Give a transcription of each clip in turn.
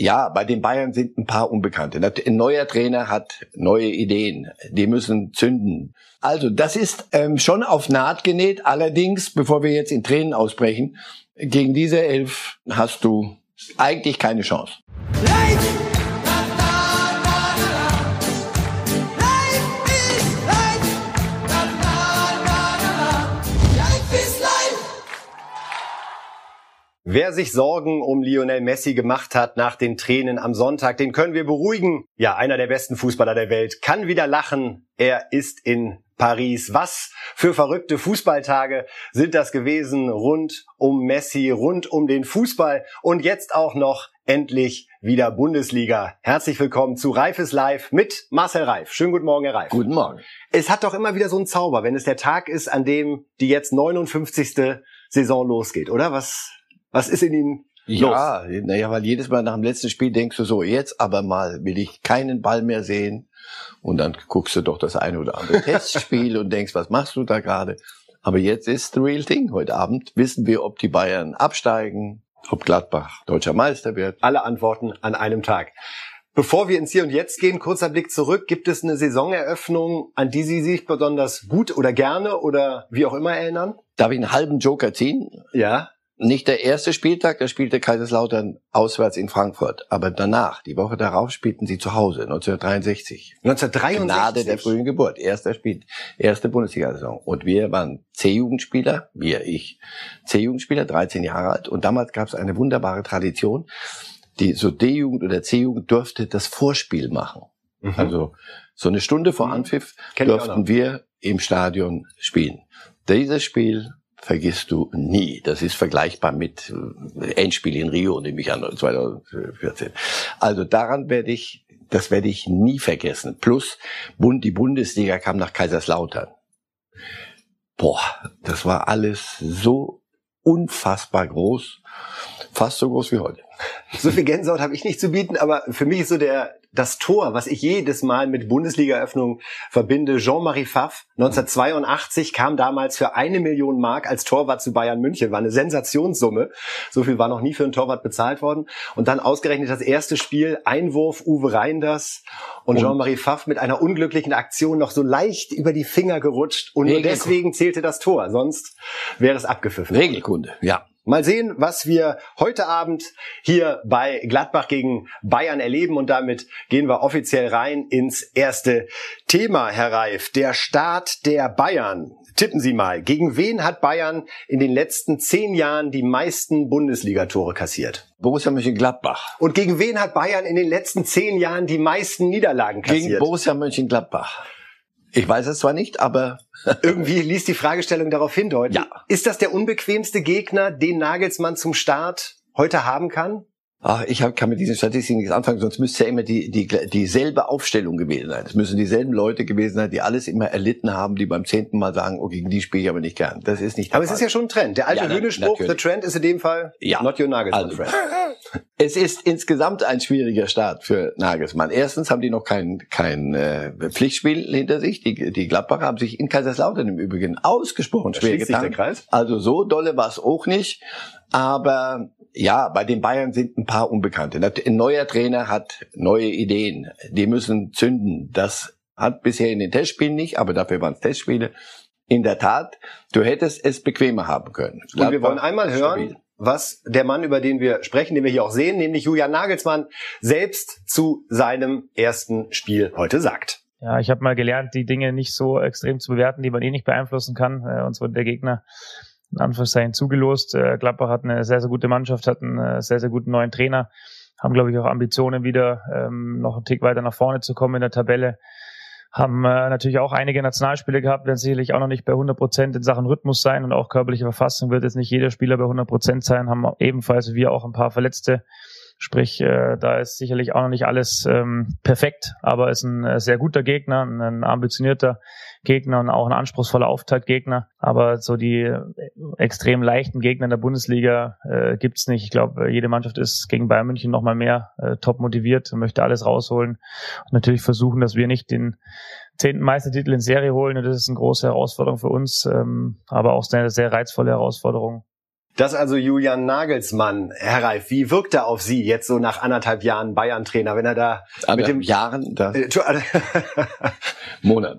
ja, bei den Bayern sind ein paar Unbekannte. Ein neuer Trainer hat neue Ideen. Die müssen zünden. Also das ist ähm, schon auf Naht genäht. Allerdings, bevor wir jetzt in Tränen ausbrechen, gegen diese Elf hast du eigentlich keine Chance. Leid! Wer sich Sorgen um Lionel Messi gemacht hat nach den Tränen am Sonntag, den können wir beruhigen. Ja, einer der besten Fußballer der Welt kann wieder lachen. Er ist in Paris. Was für verrückte Fußballtage sind das gewesen rund um Messi, rund um den Fußball und jetzt auch noch endlich wieder Bundesliga. Herzlich willkommen zu Reifes Live mit Marcel Reif. Schönen guten Morgen, Herr Reif. Guten Morgen. Es hat doch immer wieder so einen Zauber, wenn es der Tag ist, an dem die jetzt 59. Saison losgeht, oder? Was was ist in Ihnen ja, naja, weil jedes Mal nach dem letzten Spiel denkst du so, jetzt aber mal will ich keinen Ball mehr sehen. Und dann guckst du doch das eine oder andere Testspiel und denkst, was machst du da gerade? Aber jetzt ist the real thing. Heute Abend wissen wir, ob die Bayern absteigen, ob Gladbach deutscher Meister wird. Alle Antworten an einem Tag. Bevor wir ins Hier und Jetzt gehen, kurzer Blick zurück. Gibt es eine Saisoneröffnung, an die Sie sich besonders gut oder gerne oder wie auch immer erinnern? Darf ich einen halben Joker ziehen? Ja nicht der erste Spieltag, da spielte Kaiserslautern auswärts in Frankfurt. Aber danach, die Woche darauf, spielten sie zu Hause, 1963. 1963? Gnade der frühen Geburt. Erster Spiel, erste Bundesliga-Saison. Und wir waren C-Jugendspieler, wir, ich, C-Jugendspieler, 13 Jahre alt. Und damals gab es eine wunderbare Tradition. Die so D-Jugend oder C-Jugend durfte das Vorspiel machen. Mhm. Also so eine Stunde vor mhm. Anpfiff Kenn durften wir im Stadion spielen. Dieses Spiel vergisst du nie. Das ist vergleichbar mit äh, Endspiel in Rio, nehme ich an, 2014. Also daran werde ich, das werde ich nie vergessen. Plus, die Bundesliga kam nach Kaiserslautern. Boah, das war alles so unfassbar groß, fast so groß wie heute. So viel Gänsehaut habe ich nicht zu bieten, aber für mich ist so der das Tor, was ich jedes Mal mit Bundesliga-Eröffnung verbinde. Jean-Marie Pfaff, 1982, kam damals für eine Million Mark als Torwart zu Bayern München. War eine Sensationssumme. So viel war noch nie für einen Torwart bezahlt worden. Und dann ausgerechnet das erste Spiel, Einwurf, Uwe Reinders und, und Jean-Marie Pfaff mit einer unglücklichen Aktion noch so leicht über die Finger gerutscht. Und nur deswegen zählte das Tor. Sonst wäre es abgepfiffen. Regelkunde, ja. Mal sehen, was wir heute Abend hier bei Gladbach gegen Bayern erleben und damit gehen wir offiziell rein ins erste Thema, Herr Reif. Der Start der Bayern. Tippen Sie mal, gegen wen hat Bayern in den letzten zehn Jahren die meisten Bundesligatore kassiert? Borussia Mönchengladbach. Und gegen wen hat Bayern in den letzten zehn Jahren die meisten Niederlagen kassiert? Gegen Borussia Mönchengladbach. Ich weiß es zwar nicht, aber irgendwie ließ die Fragestellung darauf hindeuten. Ja. Ist das der unbequemste Gegner, den Nagelsmann zum Start heute haben kann? Ach, ich hab, kann mit diesen Statistiken nichts anfangen, sonst müsste ja immer die, die, dieselbe Aufstellung gewesen sein. Es müssen dieselben Leute gewesen sein, die alles immer erlitten haben, die beim zehnten Mal sagen, okay, gegen die spiele ich aber nicht gern. Das ist nicht der Aber Fall. es ist ja schon ein Trend. Der alte ja, Hühnerspruch, the trend is in dem Fall ja. not your Nagelsmann also, friend. Es ist insgesamt ein schwieriger Start für Nagelsmann. Erstens haben die noch kein, kein äh, Pflichtspiel hinter sich. Die, die Gladbacher haben sich in Kaiserslautern im Übrigen ausgesprochen schwer getan. Also so dolle war es auch nicht. Aber ja, bei den Bayern sind ein paar Unbekannte. Ein neuer Trainer hat neue Ideen. Die müssen zünden. Das hat bisher in den Testspielen nicht, aber dafür waren es Testspiele. In der Tat, du hättest es bequemer haben können. Und wir wollen einmal hören, stabil. was der Mann, über den wir sprechen, den wir hier auch sehen, nämlich Julian Nagelsmann, selbst zu seinem ersten Spiel heute sagt. Ja, ich habe mal gelernt, die Dinge nicht so extrem zu bewerten, die man eh nicht beeinflussen kann. Äh, und zwar der Gegner in Anführungszeichen zugelost. Äh, Gladbach hat eine sehr, sehr gute Mannschaft, hat einen äh, sehr, sehr guten neuen Trainer, haben, glaube ich, auch Ambitionen wieder ähm, noch einen Tick weiter nach vorne zu kommen in der Tabelle. Haben äh, natürlich auch einige Nationalspiele gehabt, werden sicherlich auch noch nicht bei 100 Prozent in Sachen Rhythmus sein und auch körperliche Verfassung wird jetzt nicht jeder Spieler bei 100 Prozent sein, haben ebenfalls wie wir auch ein paar Verletzte Sprich, äh, da ist sicherlich auch noch nicht alles ähm, perfekt, aber ist ein äh, sehr guter Gegner, ein ambitionierter Gegner und auch ein anspruchsvoller Auftaktgegner. Aber so die äh, extrem leichten Gegner in der Bundesliga äh, gibt's nicht. Ich glaube, jede Mannschaft ist gegen Bayern München noch mal mehr äh, top motiviert und möchte alles rausholen. Und natürlich versuchen, dass wir nicht den zehnten Meistertitel in Serie holen. Und das ist eine große Herausforderung für uns, ähm, aber auch eine sehr reizvolle Herausforderung Das also Julian Nagelsmann. Herr Reif, wie wirkt er auf Sie jetzt so nach anderthalb Jahren Bayern-Trainer, wenn er da Aber mit dem Jahren, das Äh, Monat.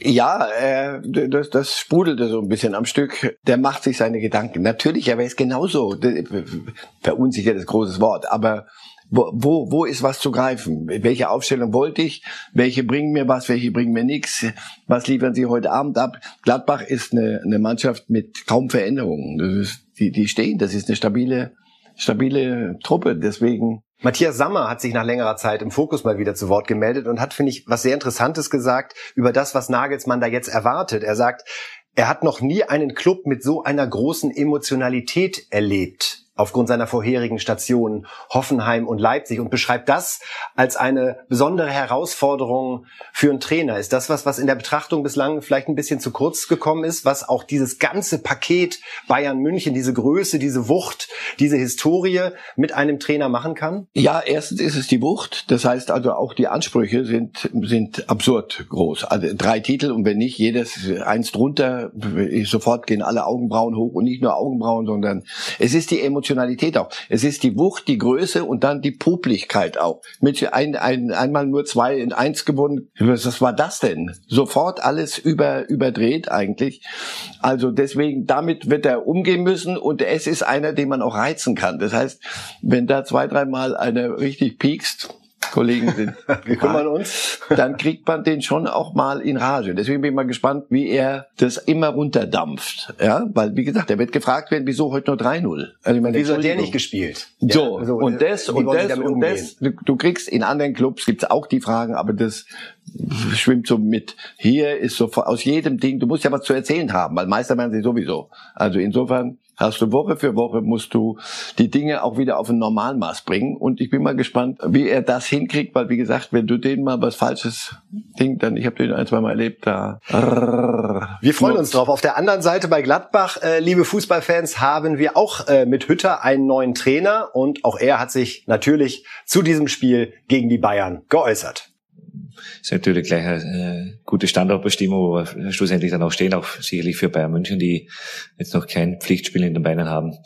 Ja, äh, das, das sprudelte so ein bisschen am Stück. Der macht sich seine Gedanken. Natürlich, er weiß genauso. Verunsichert ist großes Wort, aber wo, wo, wo ist was zu greifen? Welche Aufstellung wollte ich? Welche bringen mir was? Welche bringen mir nichts? Was liefern Sie heute Abend ab? Gladbach ist eine, eine Mannschaft mit kaum Veränderungen. Das ist, die, die stehen. Das ist eine stabile, stabile Truppe. Deswegen Matthias Sammer hat sich nach längerer Zeit im Fokus mal wieder zu Wort gemeldet und hat, finde ich, was sehr Interessantes gesagt über das, was Nagelsmann da jetzt erwartet. Er sagt, er hat noch nie einen Club mit so einer großen Emotionalität erlebt aufgrund seiner vorherigen Stationen Hoffenheim und Leipzig und beschreibt das als eine besondere Herausforderung für einen Trainer. Ist das was, was in der Betrachtung bislang vielleicht ein bisschen zu kurz gekommen ist, was auch dieses ganze Paket Bayern München, diese Größe, diese Wucht, diese Historie mit einem Trainer machen kann? Ja, erstens ist es die Wucht. Das heißt also auch die Ansprüche sind, sind absurd groß. Also drei Titel und wenn nicht jedes eins drunter, sofort gehen alle Augenbrauen hoch und nicht nur Augenbrauen, sondern es ist die Emotion Emotionalität auch. Es ist die Wucht, die Größe und dann die Publikkeit auch. Mit ein, ein, einmal nur zwei in eins gewonnen. Was war das denn? Sofort alles über, überdreht eigentlich. Also deswegen, damit wird er umgehen müssen und es ist einer, den man auch reizen kann. Das heißt, wenn da zwei, dreimal einer richtig piekst, Kollegen sind. Wir kümmern uns. Dann kriegt man den schon auch mal in Rage. Deswegen bin ich mal gespannt, wie er das immer runterdampft. Ja, weil, wie gesagt, er wird gefragt werden, wieso heute nur 3-0? Also, wieso hat der nicht gespielt? So, ja, so und das, und das, und das. Du, du kriegst in anderen Clubs gibt's auch die Fragen, aber das schwimmt so mit. Hier ist so aus jedem Ding, du musst ja was zu erzählen haben, weil Meister werden sie sowieso. Also insofern hast du Woche für Woche musst du die Dinge auch wieder auf ein Normalmaß bringen. Und ich bin mal gespannt, wie er das hinkriegt, weil wie gesagt, wenn du denen mal was Falsches Ding, dann ich habe den ein, zwei Mal erlebt, da. Wir freuen uns drauf. Auf der anderen Seite bei Gladbach, äh, liebe Fußballfans, haben wir auch äh, mit Hütter einen neuen Trainer und auch er hat sich natürlich zu diesem Spiel gegen die Bayern geäußert ist natürlich gleich eine äh, gute Standortbestimmung, wo wir schlussendlich dann auch stehen, auch sicherlich für Bayern München, die jetzt noch kein Pflichtspiel in den Beinen haben.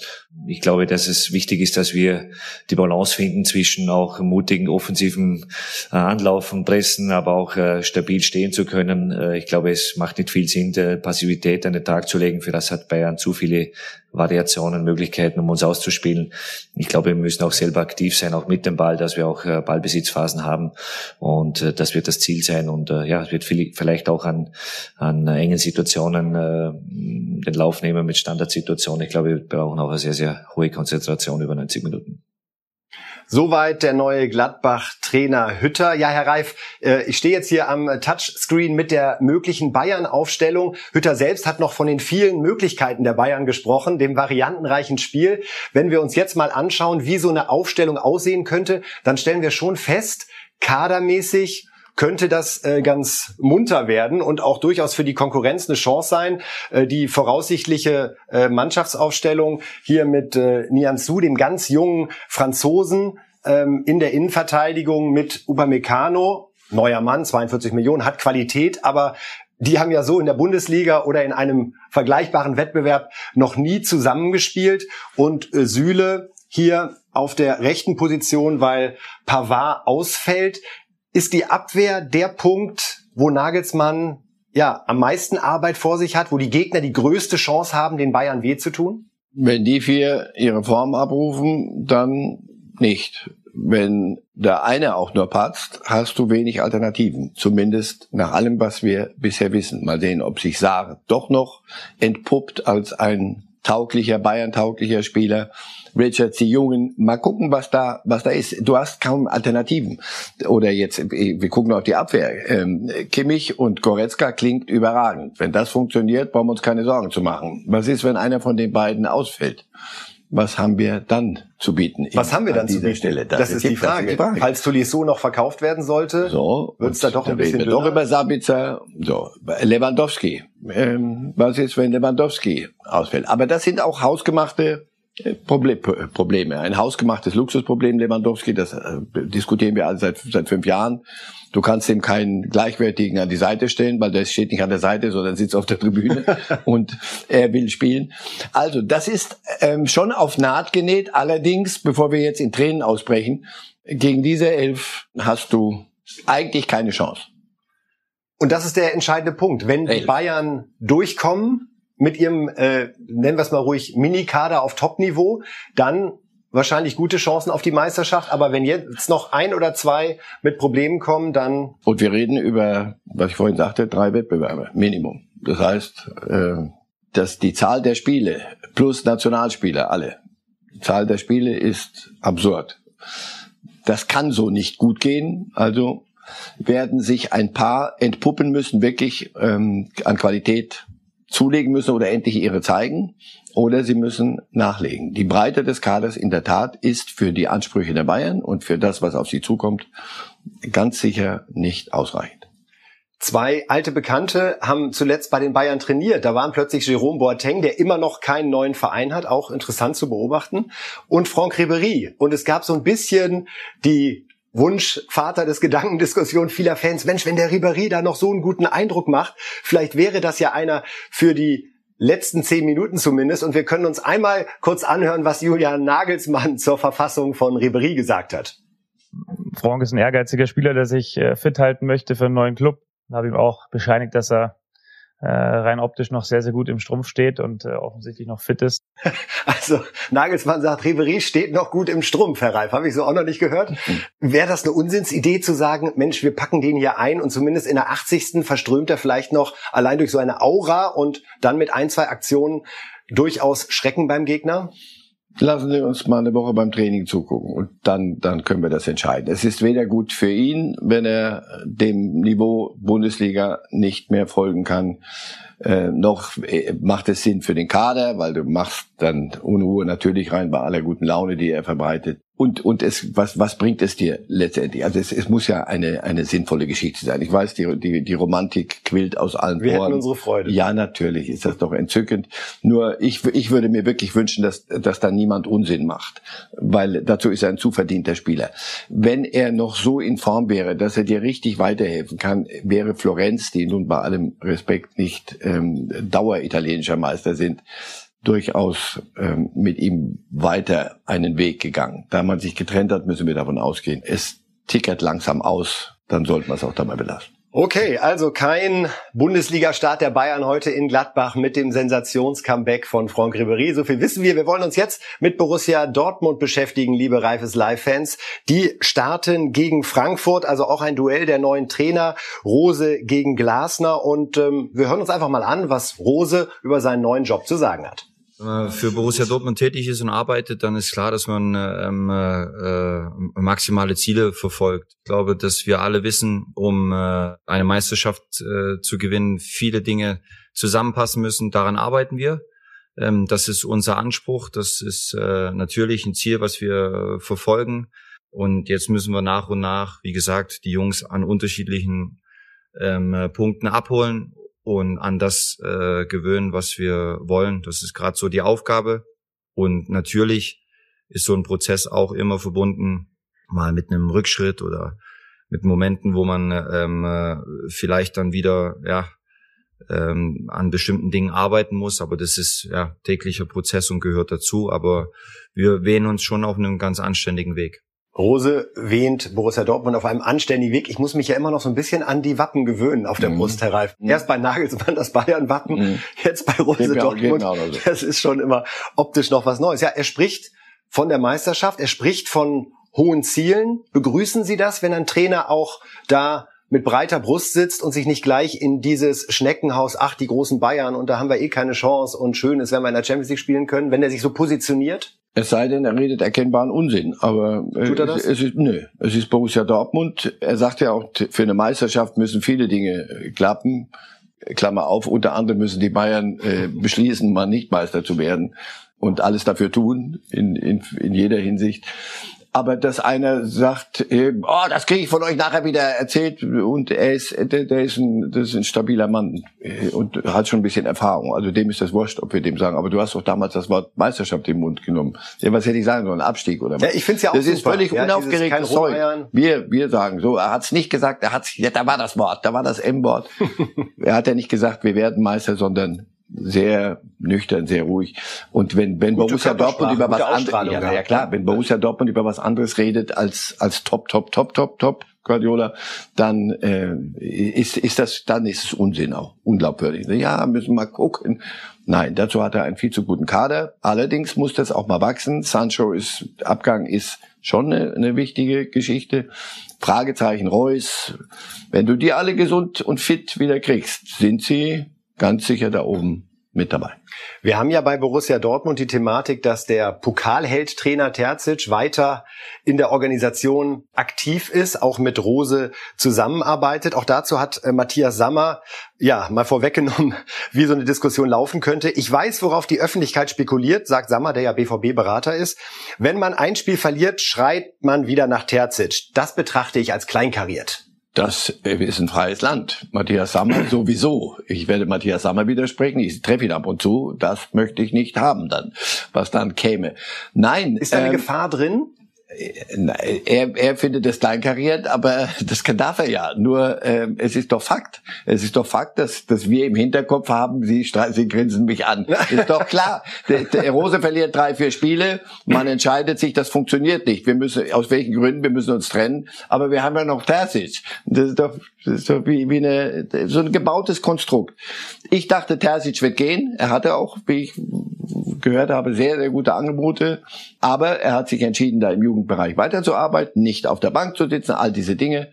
Ich glaube, dass es wichtig ist, dass wir die Balance finden zwischen auch mutigen offensiven äh, Anlaufen, Pressen, aber auch äh, stabil stehen zu können. Ich glaube, es macht nicht viel Sinn, Passivität an den Tag zu legen. Für das hat Bayern zu viele Variationen, Möglichkeiten, um uns auszuspielen. Ich glaube, wir müssen auch selber aktiv sein, auch mit dem Ball, dass wir auch Ballbesitzphasen haben. Und das wird das Ziel sein. Und ja, es wird vielleicht auch an, an engen Situationen den Lauf nehmen mit Standardsituationen. Ich glaube, wir brauchen auch eine sehr, sehr hohe Konzentration über 90 Minuten. Soweit der neue Gladbach-Trainer Hütter. Ja, Herr Reif, äh, ich stehe jetzt hier am Touchscreen mit der möglichen Bayern-Aufstellung. Hütter selbst hat noch von den vielen Möglichkeiten der Bayern gesprochen, dem variantenreichen Spiel. Wenn wir uns jetzt mal anschauen, wie so eine Aufstellung aussehen könnte, dann stellen wir schon fest, kadermäßig könnte das äh, ganz munter werden und auch durchaus für die Konkurrenz eine Chance sein. Äh, die voraussichtliche äh, Mannschaftsaufstellung hier mit äh, Nian Su, dem ganz jungen Franzosen, ähm, in der Innenverteidigung mit Upamecano, neuer Mann, 42 Millionen, hat Qualität, aber die haben ja so in der Bundesliga oder in einem vergleichbaren Wettbewerb noch nie zusammengespielt und äh, Süle hier auf der rechten Position, weil Pavard ausfällt. Ist die Abwehr der Punkt, wo Nagelsmann ja am meisten Arbeit vor sich hat, wo die Gegner die größte Chance haben, den Bayern weh zu tun? Wenn die vier ihre Form abrufen, dann nicht. Wenn der eine auch nur patzt, hast du wenig Alternativen. Zumindest nach allem, was wir bisher wissen. Mal sehen, ob sich Saar doch noch entpuppt als ein tauglicher, Bayern-tauglicher Spieler. Richards, die Jungen, mal gucken, was da, was da ist. Du hast kaum Alternativen. Oder jetzt, wir gucken auf die Abwehr. Ähm, Kimmich und Goretzka klingt überragend. Wenn das funktioniert, brauchen wir uns keine Sorgen zu machen. Was ist, wenn einer von den beiden ausfällt? was haben wir dann zu bieten? Was haben wir dann zu bieten? Stelle? Das, das ist, die Frage. die Frage. Falls Tolisso noch verkauft werden sollte, so, wird es da doch ein bisschen wir doch über Sabitzer, so, Lewandowski. Ähm, was ist, wenn Lewandowski ausfällt? Aber das sind auch hausgemachte Problem, Probleme. Ein hausgemachtes Luxusproblem, Lewandowski, das äh, diskutieren wir alle seit, seit fünf Jahren. Du kannst ihm keinen Gleichwertigen an die Seite stellen, weil der steht nicht an der Seite, sondern sitzt auf der Tribüne und er will spielen. Also das ist ähm, schon auf Naht genäht. Allerdings, bevor wir jetzt in Tränen ausbrechen, gegen diese Elf hast du eigentlich keine Chance. Und das ist der entscheidende Punkt. Wenn die Bayern durchkommen, mit ihrem, äh, nennen wir es mal ruhig, Mini-Kader auf Top-Niveau, dann wahrscheinlich gute Chancen auf die Meisterschaft. Aber wenn jetzt noch ein oder zwei mit Problemen kommen, dann. Und wir reden über, was ich vorhin sagte, drei Wettbewerbe, Minimum. Das heißt, äh, dass die Zahl der Spiele plus Nationalspieler, alle, die Zahl der Spiele ist absurd. Das kann so nicht gut gehen. Also werden sich ein paar entpuppen müssen, wirklich ähm, an Qualität zulegen müssen oder endlich ihre zeigen oder sie müssen nachlegen. Die Breite des Kaders in der Tat ist für die Ansprüche der Bayern und für das, was auf sie zukommt, ganz sicher nicht ausreichend. Zwei alte Bekannte haben zuletzt bei den Bayern trainiert. Da waren plötzlich Jerome Boateng, der immer noch keinen neuen Verein hat, auch interessant zu beobachten, und Franck Ribéry. Und es gab so ein bisschen die Wunsch, Vater des Gedankendiskussion vieler Fans, Mensch, wenn der Ribéry da noch so einen guten Eindruck macht, vielleicht wäre das ja einer für die letzten zehn Minuten zumindest. Und wir können uns einmal kurz anhören, was Julian Nagelsmann zur Verfassung von Ribéry gesagt hat. Franck ist ein ehrgeiziger Spieler, der sich äh, fit halten möchte für einen neuen Club. Ich habe ihm auch bescheinigt, dass er äh, rein optisch noch sehr, sehr gut im Strumpf steht und äh, offensichtlich noch fit ist. Also Nagelsmann sagt, Ribery steht noch gut im Strumpf, Herr Reif. Habe ich so auch noch nicht gehört. Wäre das eine Unsinnsidee zu sagen, Mensch, wir packen den hier ein und zumindest in der 80. verströmt er vielleicht noch allein durch so eine Aura und dann mit ein, zwei Aktionen durchaus Schrecken beim Gegner? Lassen Sie uns mal eine Woche beim Training zugucken und dann, dann können wir das entscheiden. Es ist weder gut für ihn, wenn er dem Niveau Bundesliga nicht mehr folgen kann, äh, noch äh, macht es Sinn für den Kader, weil du machst dann Unruhe natürlich rein bei aller guten Laune, die er verbreitet und und es was was bringt es dir letztendlich? Also es, es muss ja eine eine sinnvolle Geschichte sein. Ich weiß, die die die Romantik quillt aus allen Wir Poren. unsere Freude. Ja, natürlich ist das doch entzückend. Nur ich ich würde mir wirklich wünschen, dass dass da niemand Unsinn macht, weil dazu ist er ein zu verdienter Spieler. Wenn er noch so in Form wäre, dass er dir richtig weiterhelfen kann, wäre Florenz, die nun bei allem Respekt nicht ähm, Dauer italienischer Meister sind, durchaus ähm, mit ihm weiter einen Weg gegangen. Da man sich getrennt hat, müssen wir davon ausgehen. Es tickert langsam aus, dann sollten wir es auch dabei belassen. Okay, also kein Bundesliga-Start der Bayern heute in Gladbach mit dem Sensations-Comeback von Franck Ribéry. So viel wissen wir. Wir wollen uns jetzt mit Borussia Dortmund beschäftigen, liebe Reifes Live-Fans. Die starten gegen Frankfurt, also auch ein Duell der neuen Trainer, Rose gegen Glasner. Und ähm, wir hören uns einfach mal an, was Rose über seinen neuen Job zu sagen hat. Wenn man für Borussia Dortmund tätig ist und arbeitet, dann ist klar, dass man ähm, äh, maximale Ziele verfolgt. Ich glaube, dass wir alle wissen, um äh, eine Meisterschaft äh, zu gewinnen, viele Dinge zusammenpassen müssen. Daran arbeiten wir. Ähm, das ist unser Anspruch. Das ist äh, natürlich ein Ziel, was wir verfolgen. Und jetzt müssen wir nach und nach, wie gesagt, die Jungs an unterschiedlichen ähm, Punkten abholen und an das äh, gewöhnen, was wir wollen. Das ist gerade so die Aufgabe. Und natürlich ist so ein Prozess auch immer verbunden, mal mit einem Rückschritt oder mit Momenten, wo man ähm, äh, vielleicht dann wieder ja ähm, an bestimmten Dingen arbeiten muss. Aber das ist ja täglicher Prozess und gehört dazu. Aber wir wählen uns schon auf einem ganz anständigen Weg. Rose wähnt Borussia Dortmund auf einem anständigen Weg. Ich muss mich ja immer noch so ein bisschen an die Wappen gewöhnen auf der mhm. Brust, Herr Reif. Mhm. Erst bei Nagelsmann das Bayern-Wappen, mhm. jetzt bei Rose Dortmund. Das ist schon immer optisch noch was Neues. Ja, er spricht von der Meisterschaft, er spricht von hohen Zielen. Begrüßen Sie das, wenn ein Trainer auch da mit breiter Brust sitzt und sich nicht gleich in dieses Schneckenhaus, ach, die großen Bayern und da haben wir eh keine Chance und schön ist, wenn wir in der Champions League spielen können, wenn er sich so positioniert? Es sei denn, er redet erkennbaren Unsinn. Aber äh, Tut er das? Es, es ist, nö, es ist Borussia Dortmund. Er sagt ja auch, für eine Meisterschaft müssen viele Dinge äh, klappen. Klammer auf, unter anderem müssen die Bayern äh, beschließen, mal nicht Meister zu werden und alles dafür tun, in, in, in jeder Hinsicht. Aber dass einer sagt, äh, oh, das kriege ich von euch nachher wieder erzählt und er ist, der, der ist ein, das ist ein stabiler Mann äh, und hat schon ein bisschen Erfahrung. Also dem ist das wurscht, ob wir dem sagen. Aber du hast doch damals das Wort Meisterschaft im Mund genommen. Ja, was hätte ich sagen sollen? Abstieg oder was? Ja, ich finde es ja auch Das ist super. völlig ja, unaufgeregtes Zeug. Wir, wir sagen so, er hat es nicht gesagt, er hat's, ja, da war das Wort, da war das M-Wort. er hat ja nicht gesagt, wir werden Meister, sondern sehr nüchtern, sehr ruhig. Und wenn, wenn Gute Borussia Dortmund über was anderes, ja, ja klar, wenn Borussia Dortmund über was anderes redet als, als top, top, top, top, top, Guardiola, dann äh, ist, ist das, dann ist es Unsinn auch, unglaubwürdig. Ja, müssen mal gucken. Nein, dazu hat er einen viel zu guten Kader. Allerdings muss das auch mal wachsen. Sancho ist, Abgang ist schon eine, eine wichtige Geschichte. Fragezeichen Reus. Wenn du die alle gesund und fit wieder kriegst, sind sie ganz sicher da oben mit dabei. Wir haben ja bei Borussia Dortmund die Thematik, dass der Pokalheld-Trainer Terzic weiter in der Organisation aktiv ist, auch mit Rose zusammenarbeitet. Auch dazu hat äh, Matthias Sammer ja mal vorweggenommen, wie so eine Diskussion laufen könnte. Ich weiß, worauf die Öffentlichkeit spekuliert, sagt Sammer, der ja BVB-Berater ist. Wenn man ein Spiel verliert, schreit man wieder nach Terzic. Das betrachte ich als kleinkariert. Das ist ein freies Land. Matthias Sammer sowieso. Ich werde Matthias Sammer widersprechen. Ich treffe ihn ab und zu. Das möchte ich nicht haben dann, was dann käme. Nein. Ist da eine ähm, Gefahr drin? Er, er findet es kleinkariert, aber das kann, darf er ja. Nur ähm, es ist doch Fakt. Es ist doch Fakt, dass, dass wir im Hinterkopf haben, Sie, Sie grinsen mich an. Ist doch klar. Der, der Rose verliert drei, vier Spiele. Man entscheidet sich, das funktioniert nicht. Wir müssen, aus welchen Gründen, wir müssen uns trennen. Aber wir haben ja noch Terzic. Das ist doch, doch wie, wie eine, so ein gebautes Konstrukt. Ich dachte, Terzic wird gehen. Er hatte auch, wie ich gehört habe, sehr, sehr gute Angebote. Aber er hat sich entschieden, da im Jugendbereich weiterzuarbeiten, nicht auf der Bank zu sitzen, all diese Dinge.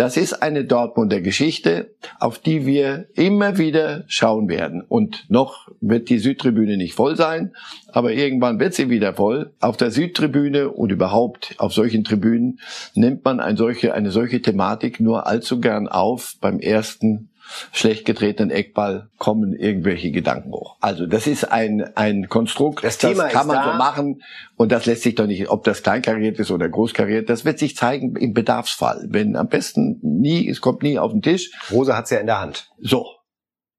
Das ist eine Dortmunder Geschichte, auf die wir immer wieder schauen werden. Und noch wird die Südtribüne nicht voll sein, aber irgendwann wird sie wieder voll. Auf der Südtribüne und überhaupt auf solchen Tribünen nimmt man eine solche, eine solche Thematik nur allzu gern auf beim ersten schlecht getretenen Eckball kommen irgendwelche Gedanken hoch. Also das ist ein, ein Konstrukt, Das Thema kann man da. so machen und das lässt sich doch nicht, ob das kleinkariert ist oder großkariert, das wird sich zeigen im Bedarfsfall. Wenn am besten nie, es kommt nie auf den Tisch, Rose hat's ja in der Hand. so.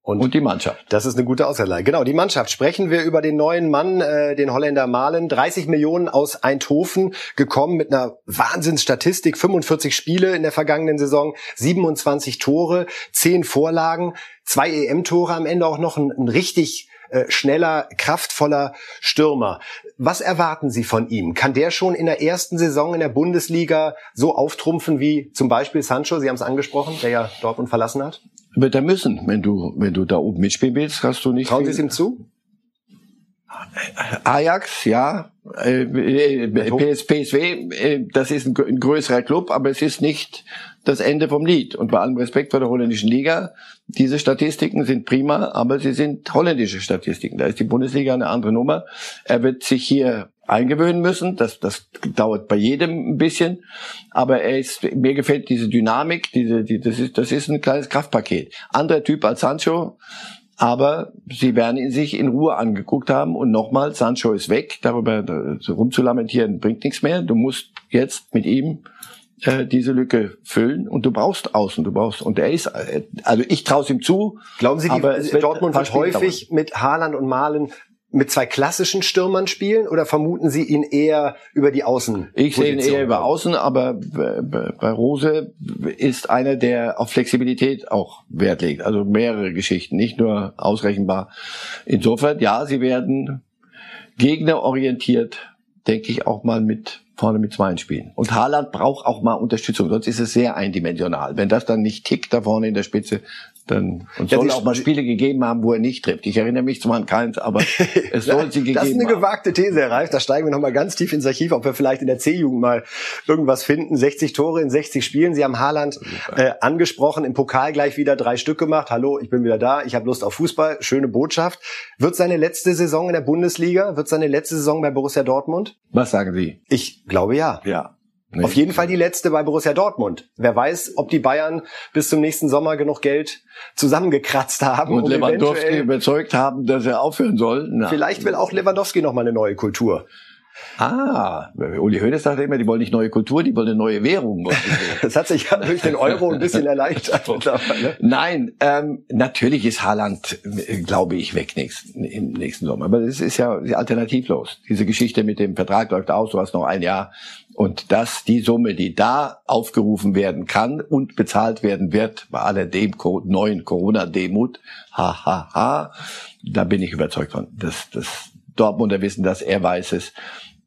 Und, Und die Mannschaft. das ist eine gute Ausgabe. Genau, die Mannschaft. Sprechen wir über den neuen Mann, äh, den Holländer Malen. 30 Millionen aus Eindhoven gekommen mit einer Wahnsinnsstatistik. 45 Spiele in der vergangenen Saison, 27 Tore, 10 Vorlagen, zwei EM-Tore am Ende auch noch ein, ein richtig äh, schneller, kraftvoller Stürmer. Was erwarten Sie von ihm? Kann der schon in der ersten Saison in der Bundesliga so auftrumpfen wie zum Beispiel Sancho, Sie haben es angesprochen, der ja Dortmund verlassen hat? Wird er müssen, wenn du, wenn du da oben mitspielen willst, hast du nicht. Trauen Sie es ihm zu? Ajax, ja, äh, äh, PS, PSW, äh, das ist ein größerer Club, aber es ist nicht das Ende vom Lied. Und bei allem Respekt vor der holländischen Liga, diese Statistiken sind prima, aber sie sind holländische Statistiken. Da ist die Bundesliga eine andere Nummer. Er wird sich hier eingewöhnen müssen. Das, das dauert bei jedem ein bisschen. Aber er ist, mir gefällt diese Dynamik, diese, die, das ist, das ist ein kleines Kraftpaket. Anderer Typ als Sancho. Aber sie werden ihn sich in Ruhe angeguckt haben. Und nochmal, Sancho ist weg. Darüber so rumzulamentieren bringt nichts mehr. Du musst jetzt mit ihm äh, diese Lücke füllen. Und du brauchst Außen. Du brauchst, und er ist, äh, also ich traue es ihm zu. Glauben Sie, die, Dortmund wird häufig mit Haaland und Malen mit zwei klassischen Stürmern spielen oder vermuten Sie ihn eher über die Außen? Ich sehe ihn eher über Außen, aber bei Rose ist einer, der auf Flexibilität auch Wert legt. Also mehrere Geschichten, nicht nur ausrechenbar. Insofern, ja, sie werden gegnerorientiert, denke ich, auch mal mit vorne mit Zweien spielen. Und Haaland braucht auch mal Unterstützung, sonst ist es sehr eindimensional. Wenn das dann nicht tickt da vorne in der Spitze, dann und soll auch mal Spiele gegeben haben, wo er nicht trifft. Ich erinnere mich zwar an keins, aber es soll sie gegeben Das ist eine haben. gewagte These, Herr Reif. Da steigen wir nochmal ganz tief ins Archiv, ob wir vielleicht in der C-Jugend mal irgendwas finden. 60 Tore in 60 Spielen. Sie haben Haaland äh, angesprochen, im Pokal gleich wieder drei Stück gemacht. Hallo, ich bin wieder da, ich habe Lust auf Fußball. Schöne Botschaft. Wird seine letzte Saison in der Bundesliga? Wird seine letzte Saison bei Borussia Dortmund? Was sagen Sie? Ich glaube ja. Ja. Auf jeden Fall die letzte bei Borussia Dortmund. Wer weiß, ob die Bayern bis zum nächsten Sommer genug Geld zusammengekratzt haben. und um Lewandowski überzeugt haben, dass er aufhören soll. Na, Vielleicht will auch Lewandowski noch mal eine neue Kultur. Ah, Uli Hoeneß sagte immer, die wollen nicht neue Kultur, die wollen eine neue Währung. das hat sich ja durch den Euro ein bisschen erleichtert. Nein, ähm, natürlich ist Haaland, glaube ich, weg nächsten, im nächsten Sommer. Aber das ist ja alternativlos. Diese Geschichte mit dem Vertrag läuft aus, du hast noch ein Jahr. Und dass die Summe, die da aufgerufen werden kann und bezahlt werden wird, bei aller dem neuen Corona-Demut, ha, ha, ha, da bin ich überzeugt von. Das, das Dortmunder wissen das, er weiß es.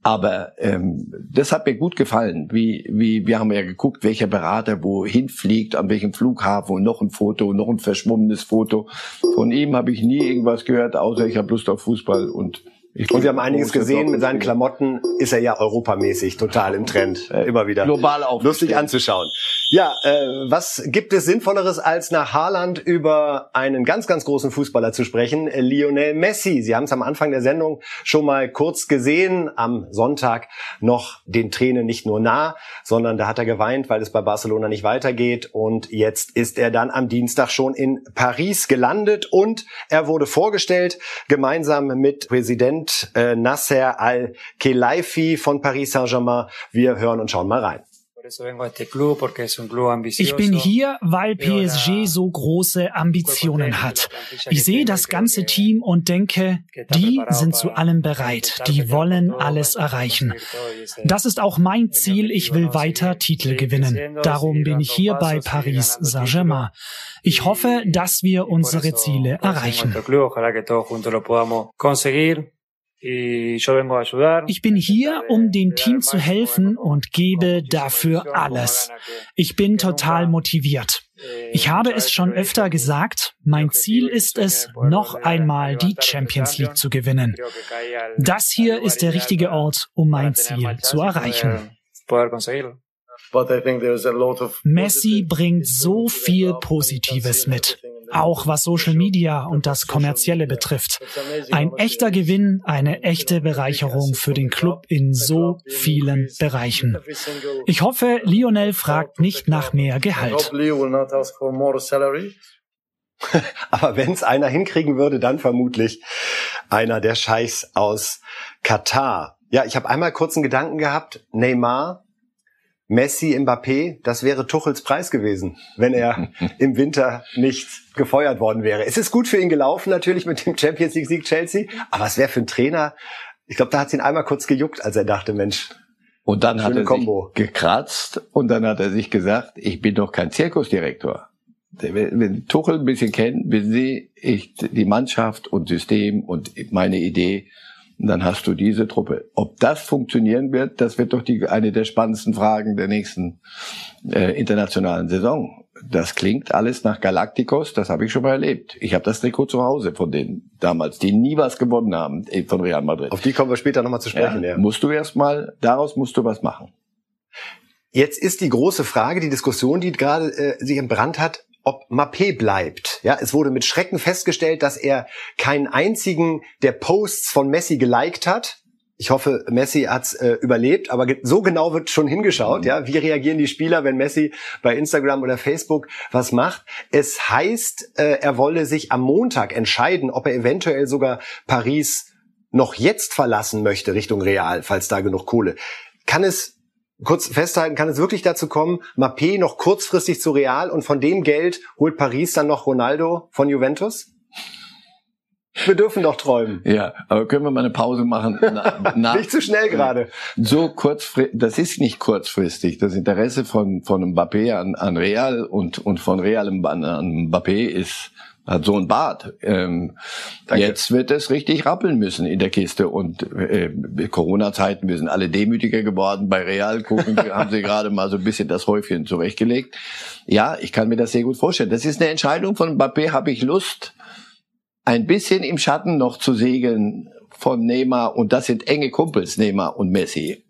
Aber ähm, das hat mir gut gefallen. Wie, wie, wir haben ja geguckt, welcher Berater wohin fliegt, an welchem Flughafen und noch ein Foto, noch ein verschwommenes Foto. Von ihm habe ich nie irgendwas gehört, außer ich habe Lust auf Fußball und ich und wir haben einiges gesehen. Mit seinen Klamotten ist er ja europamäßig total im Trend. Immer wieder. Global auch. Lustig anzuschauen. Ja, äh, was gibt es Sinnvolleres, als nach Haaland über einen ganz, ganz großen Fußballer zu sprechen? Lionel Messi. Sie haben es am Anfang der Sendung schon mal kurz gesehen. Am Sonntag noch den Tränen nicht nur nah, sondern da hat er geweint, weil es bei Barcelona nicht weitergeht. Und jetzt ist er dann am Dienstag schon in Paris gelandet und er wurde vorgestellt, gemeinsam mit Präsident äh, Nasser Al-Khelaifi von Paris Saint-Germain. Wir hören und schauen mal rein. Ich bin hier, weil PSG so große Ambitionen hat. Ich sehe das ganze Team und denke, die sind zu allem bereit. Die wollen alles erreichen. Das ist auch mein Ziel. Ich will weiter Titel gewinnen. Darum bin ich hier bei Paris Saint-Germain. Ich hoffe, dass wir unsere Ziele erreichen. Ich bin hier, um dem Team zu helfen und gebe dafür alles. Ich bin total motiviert. Ich habe es schon öfter gesagt, mein Ziel ist es, noch einmal die Champions League zu gewinnen. Das hier ist der richtige Ort, um mein Ziel zu erreichen. Messi bringt so viel Positives mit auch was Social Media und das Kommerzielle betrifft. Ein echter Gewinn, eine echte Bereicherung für den Club in so vielen Bereichen. Ich hoffe, Lionel fragt nicht nach mehr Gehalt. Aber wenn es einer hinkriegen würde, dann vermutlich einer der Scheichs aus Katar. Ja, ich habe einmal kurz einen Gedanken gehabt. Neymar Messi, Mbappé, das wäre Tuchels Preis gewesen, wenn er im Winter nicht gefeuert worden wäre. Es ist gut für ihn gelaufen, natürlich mit dem Champions League Sieg Chelsea, aber es wäre für einen Trainer, ich glaube, da hat es ihn einmal kurz gejuckt, als er dachte, Mensch. Und dann hat er Kombo. sich gekratzt und dann hat er sich gesagt, ich bin doch kein Zirkusdirektor. Wenn Tuchel ein bisschen kennt, wissen Sie, ich, die Mannschaft und System und meine Idee und dann hast du diese Truppe. Ob das funktionieren wird, das wird doch die, eine der spannendsten Fragen der nächsten äh, internationalen Saison. Das klingt alles nach Galacticos, das habe ich schon mal erlebt. Ich habe das Trikot zu Hause von denen damals, die nie was gewonnen haben äh, von Real Madrid. Auf die kommen wir später nochmal zu sprechen. Ja, ja. Musst du erstmal, daraus musst du was machen. Jetzt ist die große Frage, die Diskussion, die gerade äh, sich entbrannt hat, ob Mappé bleibt. Ja, es wurde mit Schrecken festgestellt, dass er keinen einzigen der Posts von Messi geliked hat. Ich hoffe, Messi hat's äh, überlebt, aber so genau wird schon hingeschaut, mhm. ja. Wie reagieren die Spieler, wenn Messi bei Instagram oder Facebook was macht? Es heißt, äh, er wolle sich am Montag entscheiden, ob er eventuell sogar Paris noch jetzt verlassen möchte Richtung Real, falls da genug Kohle. Kann es kurz festhalten, kann es wirklich dazu kommen, Mappé noch kurzfristig zu Real und von dem Geld holt Paris dann noch Ronaldo von Juventus? Wir dürfen doch träumen. Ja, aber können wir mal eine Pause machen? Na, na, nicht zu schnell gerade. So kurzfristig, das ist nicht kurzfristig. Das Interesse von, von Mbappé an, an Real und, und von Real an Mbappé ist hat so ein Bart. Ähm, jetzt wird es richtig rappeln müssen in der Kiste und äh, Corona-Zeiten, wir sind alle demütiger geworden. Bei Real gucken, haben sie gerade mal so ein bisschen das Häufchen zurechtgelegt. Ja, ich kann mir das sehr gut vorstellen. Das ist eine Entscheidung von Mbappé. Habe ich Lust, ein bisschen im Schatten noch zu segeln von Neymar und das sind enge Kumpels, Neymar und Messi.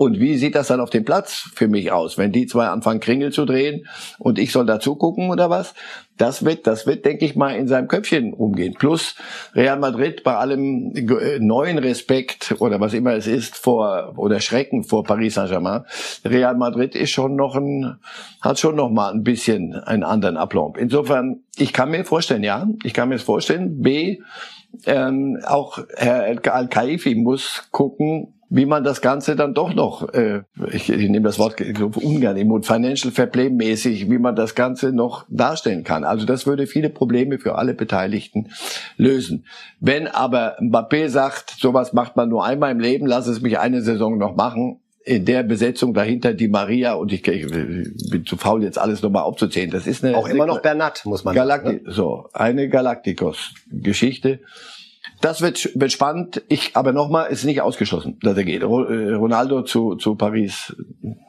Und wie sieht das dann auf dem Platz für mich aus, wenn die zwei anfangen Kringel zu drehen und ich soll dazu gucken oder was? Das wird, das wird, denke ich mal, in seinem Köpfchen umgehen. Plus Real Madrid bei allem äh, neuen Respekt oder was immer es ist vor oder Schrecken vor Paris Saint-Germain. Real Madrid ist schon noch ein, hat schon noch mal ein bisschen einen anderen Aplomb. Insofern, ich kann mir vorstellen, ja, ich kann mir es vorstellen. B, ähm, auch Herr Al-Khaifi muss gucken, wie man das Ganze dann doch noch, äh, ich, ich nehme das Wort ungern im Mund, Financial Fair Play mäßig, wie man das Ganze noch darstellen kann. Also das würde viele Probleme für alle Beteiligten lösen. Wenn aber Mbappé sagt, sowas macht man nur einmal im Leben, lass es mich eine Saison noch machen, in der Besetzung dahinter die Maria und ich, ich bin zu faul jetzt alles nochmal aufzuzählen. Das ist eine auch immer noch Bernat muss man Galacti sagen. Ne? So eine Galacticos-Geschichte. Das wird, wird spannend. Ich, aber nochmal, ist nicht ausgeschlossen, dass er geht. Äh, Ronaldo zu, zu Paris,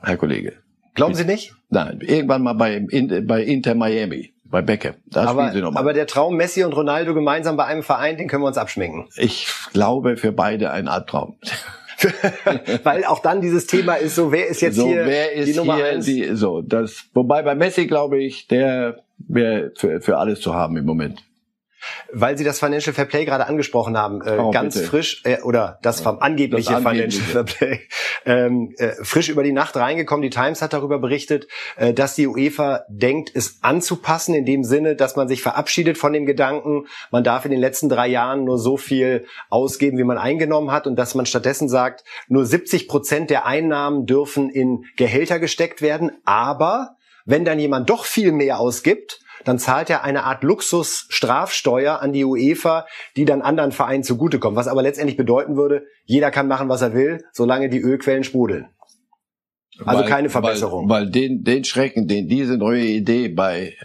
Herr Kollege. Glauben Sie nicht? Nein, irgendwann mal bei, bei Inter Miami, bei Beckham. Da aber, spielen Sie nochmal. Aber der Traum Messi und Ronaldo gemeinsam bei einem Verein, den können wir uns abschminken. Ich glaube für beide ein Albtraum. Weil auch dann dieses Thema ist so, wer ist jetzt so, hier wer ist die Nummer hier eins? Die, so, das, wobei bei Messi glaube ich, der wäre für, für alles zu haben im Moment. Weil Sie das Financial Fair Play gerade angesprochen haben, äh, oh, ganz bitte. frisch, äh, oder das vom angebliche, das Financial Fair Play, ähm, äh, frisch über die Nacht reingekommen. Die Times hat darüber berichtet, äh, dass die UEFA denkt, es anzupassen, in dem Sinne, dass man sich verabschiedet von dem Gedanken, man darf in den letzten drei Jahren nur so viel ausgeben, wie man eingenommen hat und dass man stattdessen sagt, nur 70 Prozent der Einnahmen dürfen in Gehälter gesteckt werden, aber wenn dann jemand doch viel mehr ausgibt, dann zahlt er eine Art Luxusstrafsteuer an die UEFA, die dann anderen Vereinen zugutekommt. Was aber letztendlich bedeuten würde, jeder kann machen, was er will, solange die Ölquellen sprudeln. Also weil, keine Verbesserung. Weil, weil den, den Schrecken, den diese neue Idee bei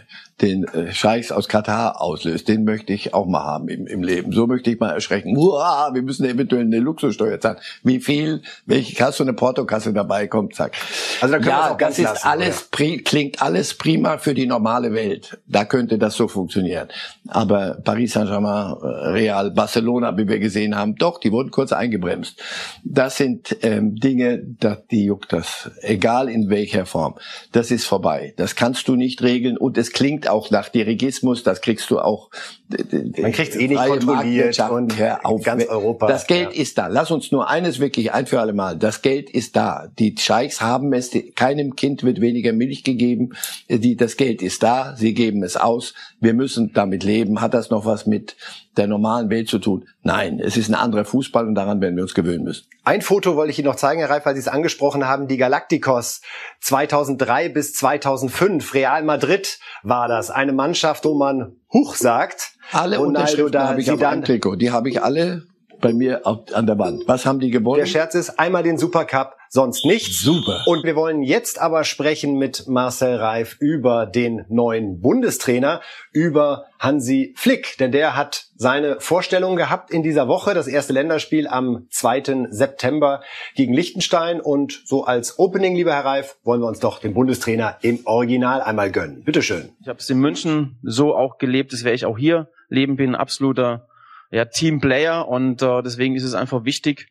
den äh, Scheichs aus Katar auslöst, den möchte ich auch mal haben im, im Leben. So möchte ich mal erschrecken. Uah, wir müssen eventuell eine Luxussteuer zahlen. Wie viel, welche Kasse eine Portokasse dabei kommt, zack. Also da können ja, auch das ist lassen, alles, pri, klingt alles prima für die normale Welt. Da könnte das so funktionieren. Aber Paris Saint-Germain, äh, Real, Barcelona, wie wir gesehen haben, doch, die wurden kurz eingebremst. Das sind ähm, Dinge, da, die juckt das. Egal in welcher Form. Das ist vorbei. Das kannst du nicht regeln und es klingt auch nach Dirigismus, das kriegst du auch. Man kriegt es eh nicht kontrolliert und auf, ganz Europa. Das Geld ja. ist da. Lass uns nur eines wirklich ein für alle Mal. Das Geld ist da. Die Scheichs haben es, keinem Kind wird weniger Milch gegeben. Die, das Geld ist da, sie geben es aus. Wir müssen damit leben. Hat das noch was mit der normalen Welt zu tun. Nein, es ist ein anderer Fußball und daran werden wir uns gewöhnen müssen. Ein Foto wollte ich Ihnen noch zeigen, Herr Reif, weil Sie es angesprochen haben. Die Galacticos 2003 bis 2005. Real Madrid war das. Eine Mannschaft, wo man Huch sagt. Alle Ronaldo da, habe ich auf einem Trikot. Die habe ich alle bei mir an der Wand. Was haben die gewonnen? Der Scherz ist einmal den Supercup, sonst nichts. Super. Und wir wollen jetzt aber sprechen mit Marcel Reif über den neuen Bundestrainer, über Hansi Flick, denn der hat seine Vorstellung gehabt in dieser Woche, das erste Länderspiel am 2. September gegen Liechtenstein und so als Opening, lieber Herr Reif, wollen wir uns doch den Bundestrainer im Original einmal gönnen. Bitteschön. Ich habe es in München so auch gelebt, das werde ich auch hier leben, bin ein absoluter ja, Teamplayer und äh, deswegen ist es einfach wichtig,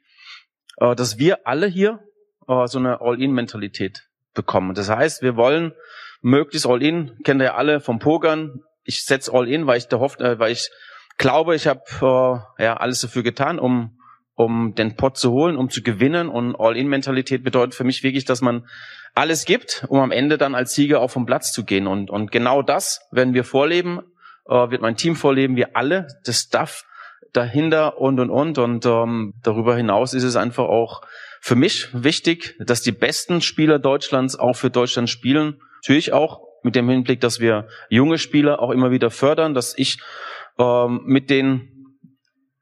äh, dass wir alle hier äh, so eine All-In-Mentalität bekommen. Das heißt, wir wollen möglichst All-In, kennt ihr alle vom Pokern. Ich setze All-In, weil ich der hofft, äh, weil ich glaube, ich habe äh, ja alles dafür getan, um um den Pot zu holen, um zu gewinnen. Und All-In-Mentalität bedeutet für mich wirklich, dass man alles gibt, um am Ende dann als Sieger auch vom Platz zu gehen. Und, und genau das werden wir vorleben, äh, wird mein Team vorleben, wir alle, das Staff, dahinter und und und. Und ähm, darüber hinaus ist es einfach auch für mich wichtig, dass die besten Spieler Deutschlands auch für Deutschland spielen. Natürlich auch mit dem Hinblick, dass wir junge Spieler auch immer wieder fördern, dass ich ähm, mit den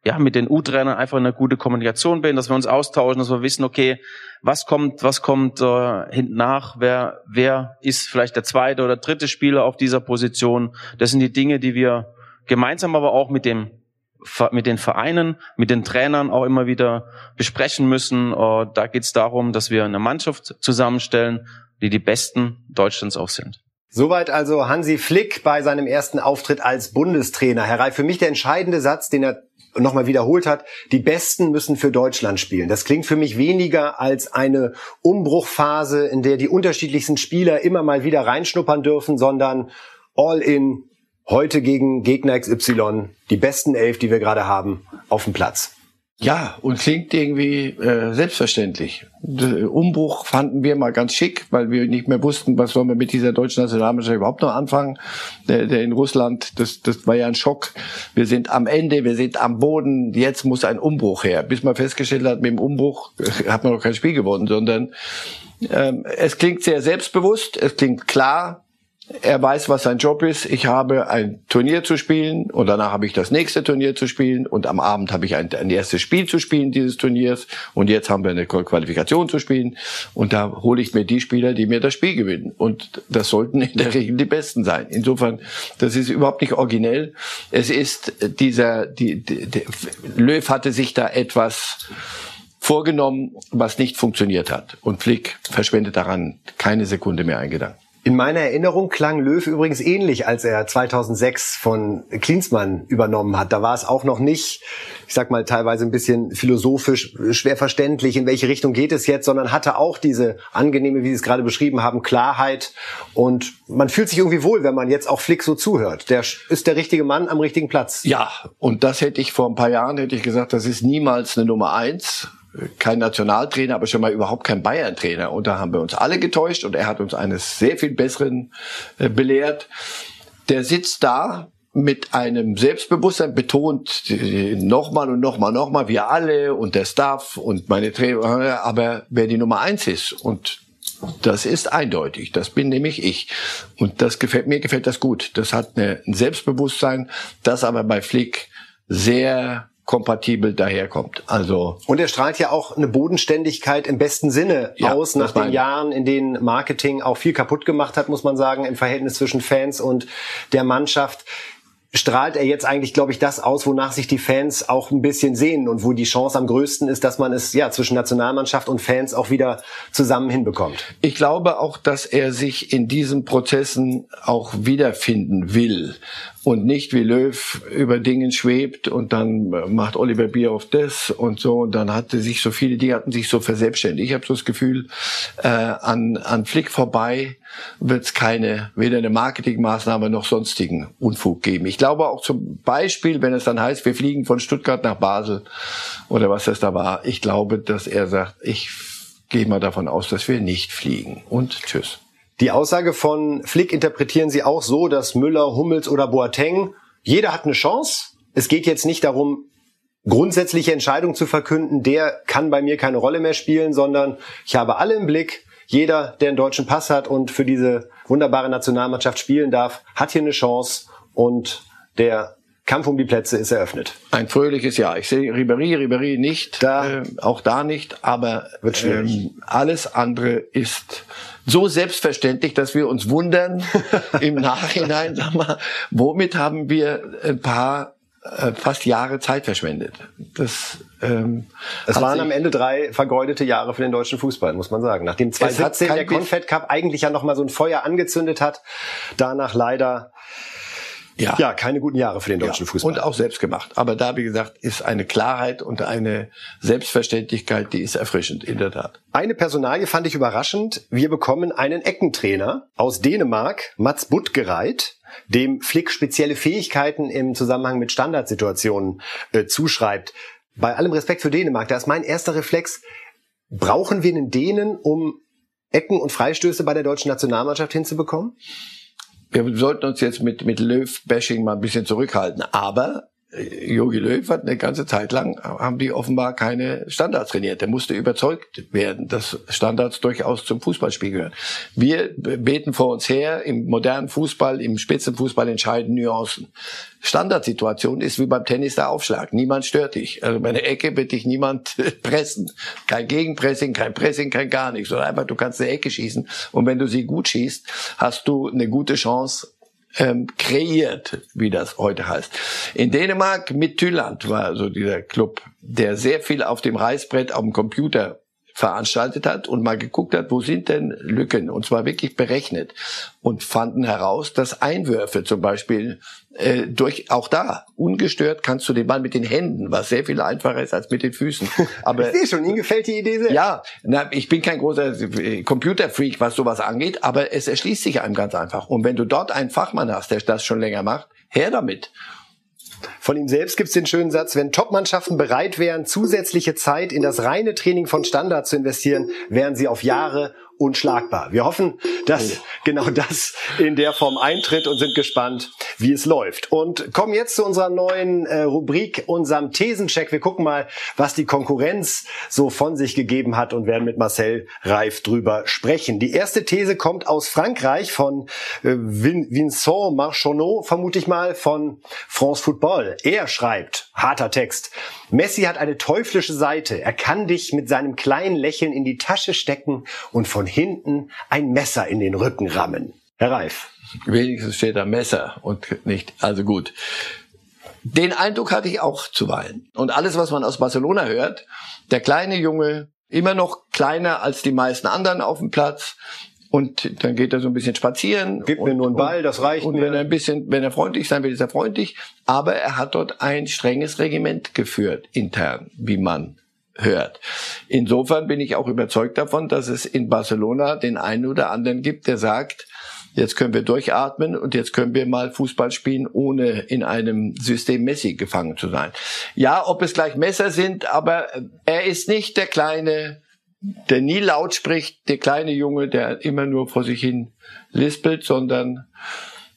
ja, mit den U-Trainern einfach eine gute Kommunikation bin, dass wir uns austauschen, dass wir wissen, okay, was kommt, was kommt äh, hinten nach, wer, wer ist vielleicht der zweite oder dritte Spieler auf dieser Position. Das sind die Dinge, die wir gemeinsam aber auch mit dem mit den Vereinen, mit den Trainern auch immer wieder besprechen müssen. Äh, da geht es darum, dass wir eine Mannschaft zusammenstellen, die die besten Deutschlands auch sind. Soweit also Hansi Flick bei seinem ersten Auftritt als Bundestrainer. Herr Reif, für mich der entscheidende Satz, den er nochmal wiederholt hat, die Besten müssen für Deutschland spielen. Das klingt für mich weniger als eine Umbruchphase, in der die unterschiedlichsten Spieler immer mal wieder reinschnuppern dürfen, sondern all in, heute gegen Gegner XY die besten elf, die wir gerade haben, auf dem Platz. Ja, und klingt irgendwie äh, selbstverständlich. Umbruch fanden wir mal ganz schick, weil wir nicht mehr wussten, was sollen wir mit dieser deutschen Nationalmannschaft überhaupt noch anfangen. Der, der in Russland, das, das war ja ein Schock. Wir sind am Ende, wir sind am Boden, jetzt muss ein Umbruch her. Bis man festgestellt hat, mit dem Umbruch hat man noch kein Spiel gewonnen, sondern ähm, es klingt sehr selbstbewusst, es klingt klar, er weiß, was sein Job ist. Ich habe ein Turnier zu spielen und danach habe ich das nächste Turnier zu spielen und am Abend habe ich ein, ein erstes Spiel zu spielen dieses Turniers und jetzt haben wir eine Qualifikation zu spielen und da hole ich mir die Spieler, die mir das Spiel gewinnen und das sollten in der Regel die Besten sein. Insofern, das ist überhaupt nicht originell. Es ist dieser, die, die, die Löw hatte sich da etwas vorgenommen, was nicht funktioniert hat und Flick verschwendet daran keine Sekunde mehr einen Gedanken. In meiner Erinnerung klang Löw übrigens ähnlich, als er 2006 von Klinsmann übernommen hat. Da war es auch noch nicht, ich sag mal, teilweise ein bisschen philosophisch schwer verständlich, in welche Richtung geht es jetzt, sondern hatte auch diese angenehme, wie Sie es gerade beschrieben haben, Klarheit. Und man fühlt sich irgendwie wohl, wenn man jetzt auch Flick so zuhört. Der ist der richtige Mann am richtigen Platz. Ja, und das hätte ich vor ein paar Jahren, hätte ich gesagt, das ist niemals eine Nummer eins kein Nationaltrainer, aber schon mal überhaupt kein Bayern-Trainer. Und da haben wir uns alle getäuscht und er hat uns eines sehr viel besseren äh, belehrt. Der sitzt da mit einem Selbstbewusstsein betont nochmal und nochmal, nochmal, wir alle und der Staff und meine Trainer, aber wer die Nummer eins ist und das ist eindeutig. Das bin nämlich ich. Und das gefällt mir gefällt das gut. Das hat ein Selbstbewusstsein, das aber bei Flick sehr kompatibel daherkommt. Also und er strahlt ja auch eine Bodenständigkeit im besten Sinne ja, aus nach den Jahren, in denen Marketing auch viel kaputt gemacht hat, muss man sagen, im Verhältnis zwischen Fans und der Mannschaft strahlt er jetzt eigentlich, glaube ich, das aus, wonach sich die Fans auch ein bisschen sehen und wo die Chance am größten ist, dass man es ja zwischen Nationalmannschaft und Fans auch wieder zusammen hinbekommt. Ich glaube auch, dass er sich in diesen Prozessen auch wiederfinden will und nicht wie Löw über Dingen schwebt und dann macht Oliver Bier auf das und so und dann hatte sich so viele die hatten sich so verselbstständigt. Ich habe so das Gefühl, äh, an, an Flick vorbei wird es keine, weder eine Marketingmaßnahme noch sonstigen Unfug geben. Ich glaube auch zum Beispiel, wenn es dann heißt, wir fliegen von Stuttgart nach Basel oder was das da war, ich glaube, dass er sagt, ich gehe mal davon aus, dass wir nicht fliegen und tschüss. Die Aussage von Flick interpretieren Sie auch so, dass Müller, Hummels oder Boateng, jeder hat eine Chance. Es geht jetzt nicht darum, grundsätzliche Entscheidungen zu verkünden, der kann bei mir keine Rolle mehr spielen, sondern ich habe alle im Blick. Jeder, der einen deutschen Pass hat und für diese wunderbare Nationalmannschaft spielen darf, hat hier eine Chance und der Kampf um die Plätze ist eröffnet. Ein fröhliches Jahr. Ich sehe Ribéry, Ribéry nicht, da, äh, auch da nicht, aber ähm, alles andere ist so selbstverständlich, dass wir uns wundern im Nachhinein, sag mal, womit haben wir ein paar äh, fast Jahre Zeit verschwendet. Das, ähm, es waren am Ende drei vergeudete Jahre für den deutschen Fußball, muss man sagen. Nachdem 2017 der Confed Cup eigentlich ja noch mal so ein Feuer angezündet hat, danach leider ja. ja, keine guten Jahre für den deutschen ja, Fußball. Und auch selbst gemacht. Aber da, wie gesagt, ist eine Klarheit und eine Selbstverständlichkeit, die ist erfrischend, in der Tat. Eine Personalie fand ich überraschend. Wir bekommen einen Eckentrainer aus Dänemark, Mats Buttgereit, dem Flick spezielle Fähigkeiten im Zusammenhang mit Standardsituationen äh, zuschreibt. Bei allem Respekt für Dänemark, da ist mein erster Reflex, brauchen wir einen Dänen, um Ecken und Freistöße bei der deutschen Nationalmannschaft hinzubekommen? Wir sollten uns jetzt mit, mit Löw-Bashing mal ein bisschen zurückhalten. Aber Jogi Löw hat eine ganze Zeit lang, haben die offenbar keine Standards trainiert. Der musste überzeugt werden, dass Standards durchaus zum Fußballspiel gehören. Wir beten vor uns her, im modernen Fußball, im Spitzenfußball entscheiden Nuancen. Standardsituation ist wie beim Tennis der Aufschlag. Niemand stört dich. Also bei der Ecke wird dich niemand pressen. Kein Gegenpressing, kein Pressing, kein gar nichts. Sondern einfach, du kannst eine Ecke schießen. Und wenn du sie gut schießt, hast du eine gute Chance, ähm, kreiert, wie das heute heißt. In Dänemark mit Thüland war so dieser Club, der sehr viel auf dem Reißbrett auf dem Computer veranstaltet hat und mal geguckt hat, wo sind denn Lücken und zwar wirklich berechnet und fanden heraus, dass Einwürfe zum Beispiel äh, durch auch da ungestört kannst du den Ball mit den Händen, was sehr viel einfacher ist als mit den Füßen. Aber ich sehe schon, Ihnen gefällt die Idee sehr. Ja, na, ich bin kein großer äh, Computerfreak, was sowas angeht, aber es erschließt sich einem ganz einfach. Und wenn du dort einen Fachmann hast, der das schon länger macht, her damit. Von ihm selbst gibt es den schönen Satz, wenn Topmannschaften bereit wären, zusätzliche Zeit in das reine Training von Standard zu investieren, wären sie auf Jahre unschlagbar. Wir hoffen, dass genau das in der Form eintritt und sind gespannt, wie es läuft. Und kommen jetzt zu unserer neuen äh, Rubrik, unserem Thesencheck. Wir gucken mal, was die Konkurrenz so von sich gegeben hat und werden mit Marcel Reif drüber sprechen. Die erste These kommt aus Frankreich von äh, Vincent Marchonneau, vermute ich mal, von France Football. Er schreibt, harter Text, Messi hat eine teuflische Seite. Er kann dich mit seinem kleinen Lächeln in die Tasche stecken und von hinten ein Messer in den Rücken rammen. Herr Reif. Wenigstens steht da Messer und nicht, also gut. Den Eindruck hatte ich auch zuweilen. Und alles, was man aus Barcelona hört, der kleine Junge, immer noch kleiner als die meisten anderen auf dem Platz, und dann geht er so ein bisschen spazieren. Gib und, mir nur einen Ball, das reicht und mir. wenn er ein bisschen, wenn er freundlich sein will, ist er freundlich. Aber er hat dort ein strenges Regiment geführt, intern, wie man hört. Insofern bin ich auch überzeugt davon, dass es in Barcelona den einen oder anderen gibt, der sagt, jetzt können wir durchatmen und jetzt können wir mal Fußball spielen, ohne in einem System Messi gefangen zu sein. Ja, ob es gleich Messer sind, aber er ist nicht der kleine, der nie laut spricht, der kleine Junge, der immer nur vor sich hin lispelt, sondern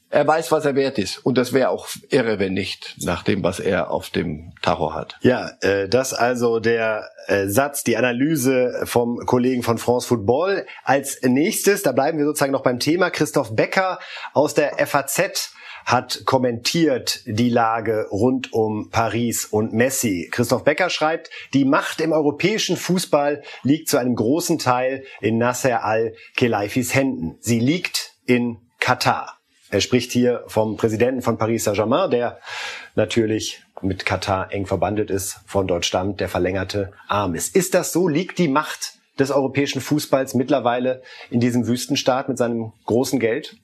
er weiß, was er wert ist. Und das wäre auch irre, wenn nicht, nach dem, was er auf dem Tacho hat. Ja, äh, das also der äh, Satz, die Analyse vom Kollegen von France Football. Als nächstes, da bleiben wir sozusagen noch beim Thema, Christoph Becker aus der FAZ hat kommentiert die Lage rund um Paris und Messi. Christoph Becker schreibt, die Macht im europäischen Fußball liegt zu einem großen Teil in Nasser al-Khelaifis Händen. Sie liegt in Katar. Er spricht hier vom Präsidenten von Paris Saint-Germain, der natürlich mit Katar eng verbandelt ist, von dort stammt, der verlängerte Arm ist. Ist das so? Liegt die Macht des europäischen Fußballs mittlerweile in diesem Wüstenstaat mit seinem großen Geld?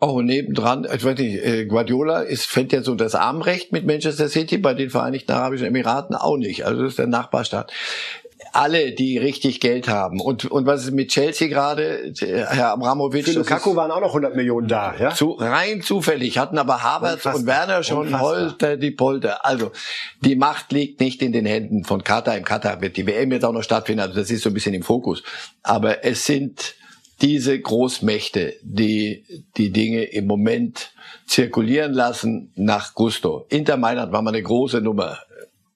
Oh, nebendran, ich weiß nicht, äh, Guardiola ist, fällt ja so das Armrecht mit Manchester City, bei den Vereinigten Arabischen Emiraten auch nicht. Also das ist der Nachbarstaat alle, die richtig Geld haben. Und, und was ist mit Chelsea gerade? Herr Abramovic. Für Lukaku waren auch noch 100 Millionen da, ja? Zu, rein zufällig. Hatten aber Havertz Unfassbar. und Werner schon Unfassbar. Holter die Polter. Also, die Macht liegt nicht in den Händen von Katar. Im Katar wird die WM jetzt auch noch stattfinden. Also, das ist so ein bisschen im Fokus. Aber es sind diese Großmächte, die die Dinge im Moment zirkulieren lassen nach Gusto. Inter Mailand war mal eine große Nummer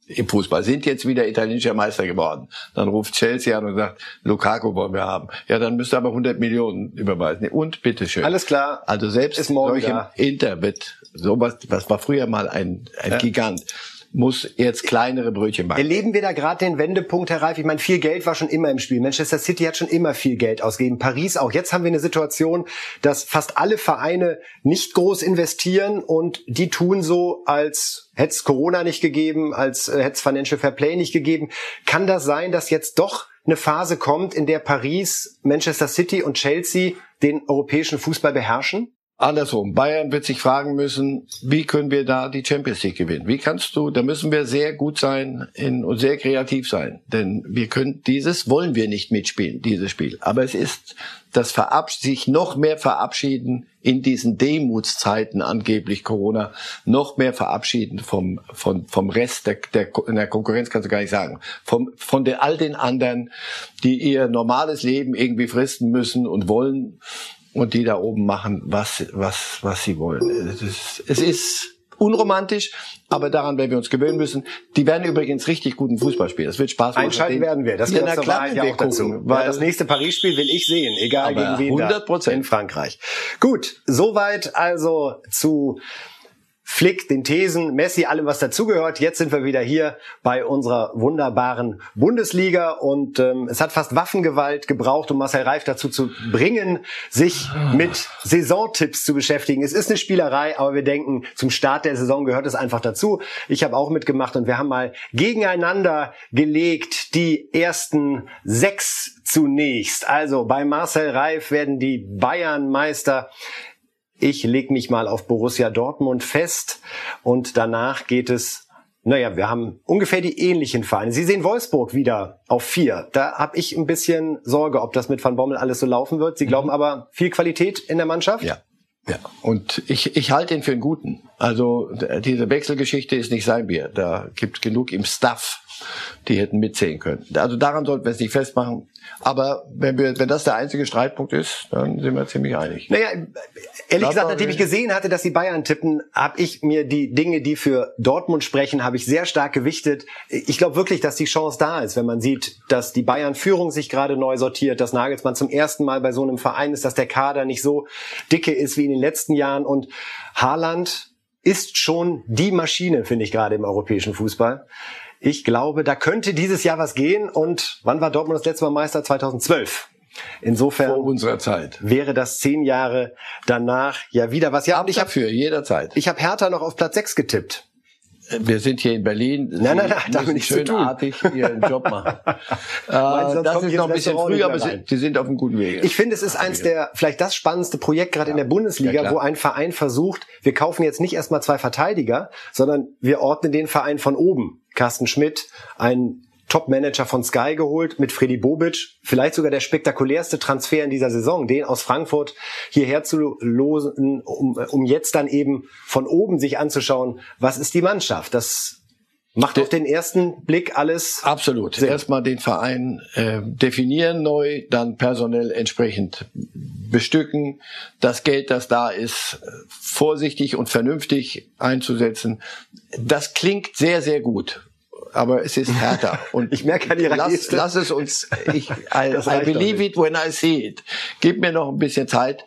im Fußball, sind jetzt wieder italienischer Meister geworden. Dann ruft Chelsea an und sagt, Lukaku wollen wir haben. Ja, dann müsst ihr aber 100 Millionen überweisen. Und bitteschön. Alles klar. Also selbst Ist morgen solche da. Inter wird sowas, das war früher mal ein, ein Gigant, muss jetzt kleinere Brötchen backen. Erleben wir da gerade den Wendepunkt, Herr Reif? Ich meine, viel Geld war schon immer im Spiel. Manchester City hat schon immer viel Geld ausgegeben. Paris auch. Jetzt haben wir eine Situation, dass fast alle Vereine nicht groß investieren und die tun so, als hätte es Corona nicht gegeben, als äh, hätte es Financial Fair Play nicht gegeben. Kann das sein, dass jetzt doch eine Phase kommt, in der Paris, Manchester City und Chelsea den europäischen Fußball beherrschen? Andersrum, Bayern wird sich fragen müssen, wie können wir da die Champions League gewinnen? Wie kannst du, da müssen wir sehr gut sein in, und sehr kreativ sein. Denn wir können, dieses wollen wir nicht mitspielen, dieses Spiel. Aber es ist das Verabsch sich noch mehr verabschieden in diesen Demutszeiten angeblich Corona, noch mehr verabschieden vom, vom, vom Rest der, der, der Konkurrenz kannst du gar nicht sagen, vom, von den, all den anderen, die ihr normales Leben irgendwie fristen müssen und wollen und die da oben machen, was, was, was sie wollen. Es ist, es ist unromantisch, aber daran werden wir uns gewöhnen müssen. Die werden übrigens richtig guten Fußball spielen. Das wird Spaß machen. Einschalten Den- werden wir. Das ja, gehört klar, ja wir auch dazu. gucken, Weil weil das nächste Paris-Spiel will ich sehen, egal gegen wen 100%. da in Frankreich. Gut, soweit also zu Flick, den Thesen, Messi, allem was dazugehört. Jetzt sind wir wieder hier bei unserer wunderbaren Bundesliga und ähm, es hat fast Waffengewalt gebraucht, um Marcel Reif dazu zu bringen, sich mit Saisontipps zu beschäftigen. Es ist eine Spielerei, aber wir denken, zum Start der Saison gehört es einfach dazu. Ich habe auch mitgemacht und wir haben mal gegeneinander gelegt die ersten sechs zunächst. Also bei Marcel Reif werden die Bayern Meister. Ich leg mich mal auf Borussia Dortmund fest und danach geht es, naja, wir haben ungefähr die ähnlichen Vereine. Sie sehen Wolfsburg wieder auf vier. Da habe ich ein bisschen Sorge, ob das mit Van Bommel alles so laufen wird. Sie glauben aber viel Qualität in der Mannschaft? Ja. Ja, und ich, ich halte ihn für einen guten. Also diese Wechselgeschichte ist nicht sein Bier. Da gibt genug im Staff, die hätten mitzählen können. Also daran sollten wir es nicht festmachen. Aber wenn, wir, wenn das der einzige Streitpunkt ist, dann sind wir ziemlich einig. Naja, ehrlich gesagt, nachdem ich gesehen hatte, dass die Bayern tippen, habe ich mir die Dinge, die für Dortmund sprechen, habe ich sehr stark gewichtet. Ich glaube wirklich, dass die Chance da ist, wenn man sieht, dass die Bayern-Führung sich gerade neu sortiert, dass Nagelsmann zum ersten Mal bei so einem Verein ist, dass der Kader nicht so dicke ist wie in den letzten Jahren und Haaland ist schon die Maschine, finde ich gerade im europäischen Fußball. Ich glaube, da könnte dieses Jahr was gehen. Und wann war Dortmund das letzte Mal Meister? 2012. Insofern Vor unserer Zeit. wäre das zehn Jahre danach ja wieder was. Ja, und ich habe Dafür, jederzeit. ich hab Hertha noch auf Platz 6 getippt. Wir sind hier in Berlin. Nein, nein, nein, Sie damit müssen nichts zu tun. schönartig ihren Job machen. Meinst äh, sonst das ist noch ein bisschen Restaurant früh, nicht aber sie, sie sind auf einem guten Weg. Ich finde, es ist eins der, vielleicht das spannendste Projekt gerade in der Bundesliga, Ja, wo ein Verein versucht, wir kaufen jetzt nicht erstmal zwei Verteidiger, sondern wir ordnen den Verein von oben. Carsten Schmidt, ein Top-Manager von Sky geholt mit Freddy Bobic, vielleicht sogar der spektakulärste Transfer in dieser Saison, den aus Frankfurt hierher zu losen, um, um jetzt dann eben von oben sich anzuschauen, was ist die Mannschaft? Das macht auf den ersten Blick alles Absolut. Sinn. Erstmal den Verein äh, definieren neu, dann personell entsprechend bestücken, das Geld, das da ist, vorsichtig und vernünftig einzusetzen. Das klingt sehr, sehr gut. Aber es ist härter. Und Ich merke an Ihrer lass, Geste. lass es uns. Ich, I, I believe it when I see it. Gib mir noch ein bisschen Zeit.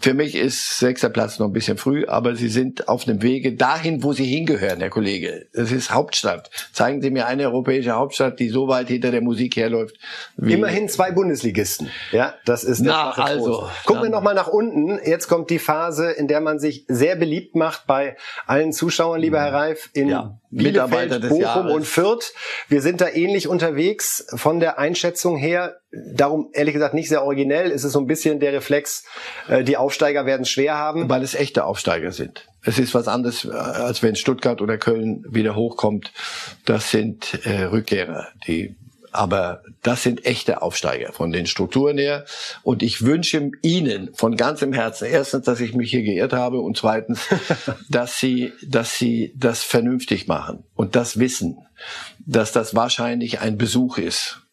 Für mich ist sechster Platz noch ein bisschen früh, aber Sie sind auf einem Wege dahin, wo Sie hingehören, Herr Kollege. Das ist Hauptstadt. Zeigen Sie mir eine europäische Hauptstadt, die so weit hinter der Musik herläuft. Wie Immerhin zwei Bundesligisten. Ja, das ist der Na, also. Gucken wir dann- noch mal nach unten. Jetzt kommt die Phase, in der man sich sehr beliebt macht bei allen Zuschauern, lieber Herr Reif, in. Ja, Bielefeld, Bochum Jahres. und Fürth. Wir sind da ähnlich unterwegs von der Einschätzung her. Darum ehrlich gesagt nicht sehr originell. Es ist so ein bisschen der Reflex, äh, die Aufsteiger werden es schwer haben. weil es echte Aufsteiger sind. Es ist was anderes, äh, als wenn Stuttgart oder Köln wieder hochkommt. Das sind äh, Rückkehrer, die aber das sind echte Aufsteiger von den Strukturen her. Und ich wünsche Ihnen von ganzem Herzen erstens, dass ich mich hier geirrt habe und zweitens, dass Sie, dass Sie das vernünftig machen und das wissen, dass das wahrscheinlich ein Besuch ist.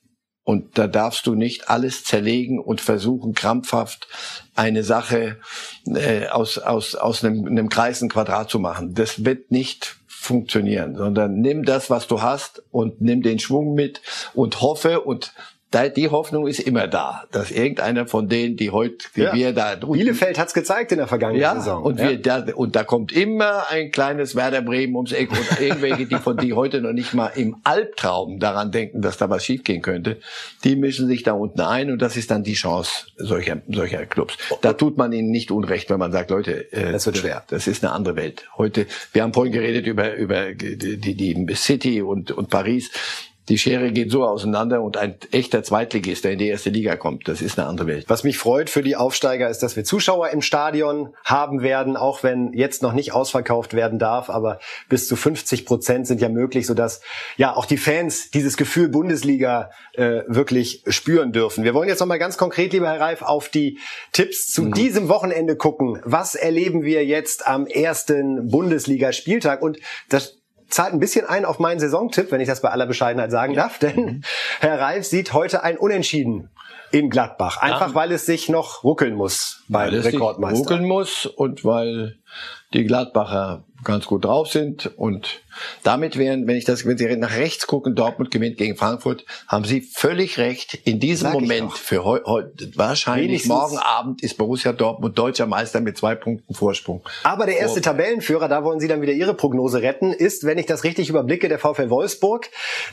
Und da darfst du nicht alles zerlegen und versuchen, krampfhaft eine Sache äh, aus, aus, aus einem, einem Kreis ein Quadrat zu machen. Das wird nicht funktionieren, sondern nimm das, was du hast und nimm den Schwung mit und hoffe und die Hoffnung ist immer da, dass irgendeiner von denen, die heute, wie Ja. wir da drunten Bielefeld hat's gezeigt in der vergangenen ja, Saison. und ja. wir da, und da kommt immer ein kleines Werder Bremen ums Eck und irgendwelche, die von die heute noch nicht mal im Albtraum daran denken, dass da was schiefgehen könnte, die mischen sich da unten ein und das ist dann die Chance solcher solcher Clubs. Da tut man ihnen nicht unrecht, wenn man sagt, Leute, äh, Das wird schwer. Das ist eine andere Welt. Heute, wir haben vorhin geredet über über die die, die City und und Paris. Die Schere geht so auseinander und ein echter Zweitligist, der in die erste Liga kommt, das ist eine andere Welt. Was mich freut für die Aufsteiger ist, dass wir Zuschauer im Stadion haben werden, auch wenn jetzt noch nicht ausverkauft werden darf, aber bis zu 50 Prozent sind ja möglich, sodass ja auch die Fans dieses Gefühl Bundesliga äh, wirklich spüren dürfen. Wir wollen jetzt nochmal ganz konkret, lieber Herr Reif, auf die Tipps zu diesem Wochenende gucken. Was erleben wir jetzt am ersten Bundesligaspieltag? Und das zahlt ein bisschen ein auf meinen Saisontipp, wenn ich das bei aller Bescheidenheit sagen darf, denn Herr Reif sieht heute ein Unentschieden in Gladbach. Einfach weil es sich noch ruckeln muss beim weil es sich Rekordmeister. ruckeln muss und weil die Gladbacher ganz gut drauf sind und damit wären, wenn ich das, wenn Sie nach rechts gucken, Dortmund gewinnt gegen Frankfurt, haben Sie völlig recht. In diesem Sag Moment für heu, heu, wahrscheinlich Wenigstens- morgen Abend ist Borussia Dortmund deutscher Meister mit zwei Punkten Vorsprung. Aber der erste Oh. Tabellenführer, da wollen Sie dann wieder Ihre Prognose retten, ist, wenn ich das richtig überblicke, der VfL Wolfsburg,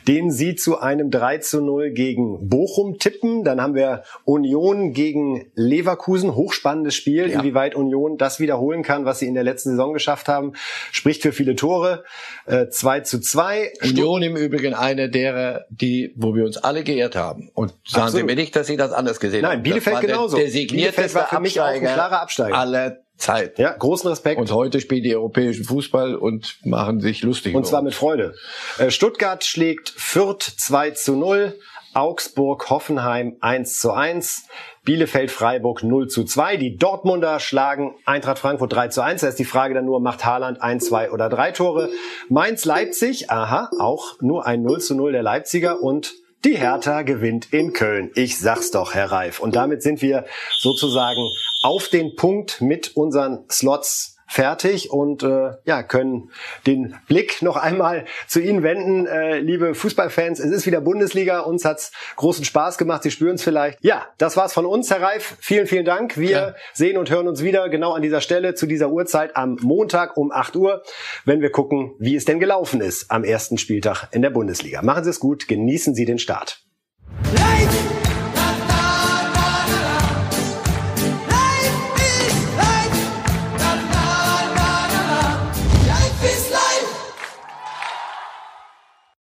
den Sie zu einem 3 zu 0 gegen Bochum tippen. Dann haben wir Union gegen Leverkusen, hochspannendes Spiel, Ja. inwieweit Union das wiederholen kann, was sie in der letzten Saison geschafft haben. Spricht für viele Tore. Äh, 2 zu 2. Union im Übrigen eine derer, die, wo wir uns alle geehrt haben. Und sagen Absolut. Sie mir nicht, dass Sie das anders gesehen Nein, haben. Bielefeld das war genauso. Der, der Bielefeld war für mich auch ein klarer Absteiger. aller Zeit. Ja, großen Respekt. Und heute spielen die europäischen Fußball und machen sich lustig. Und zwar mit Freude. Äh, Stuttgart schlägt Fürth 2 zu 0. Augsburg-Hoffenheim 1 zu 1. Bielefeld-Freiburg 0 zu 2. Die Dortmunder schlagen Eintracht Frankfurt 3 zu 1. Da ist die Frage dann nur, macht Haaland ein, zwei oder drei Tore? Mainz-Leipzig, aha, auch nur ein 0 zu 0 der Leipziger und die Hertha gewinnt in Köln. Ich sag's doch, Herr Reif. Und damit sind wir sozusagen auf den Punkt mit unseren Slots fertig und äh, ja können den Blick noch einmal zu Ihnen wenden, äh, liebe Fußballfans. Es ist wieder Bundesliga, uns hat's großen Spaß gemacht. Sie spüren es vielleicht. Ja, das war's von uns, Herr Reif. Vielen, vielen Dank. Wir ja. sehen und hören uns wieder genau an dieser Stelle zu dieser Uhrzeit am Montag um 8 Uhr, wenn wir gucken, wie es denn gelaufen ist am ersten Spieltag in der Bundesliga. Machen Sie es gut, genießen Sie den Start. Light!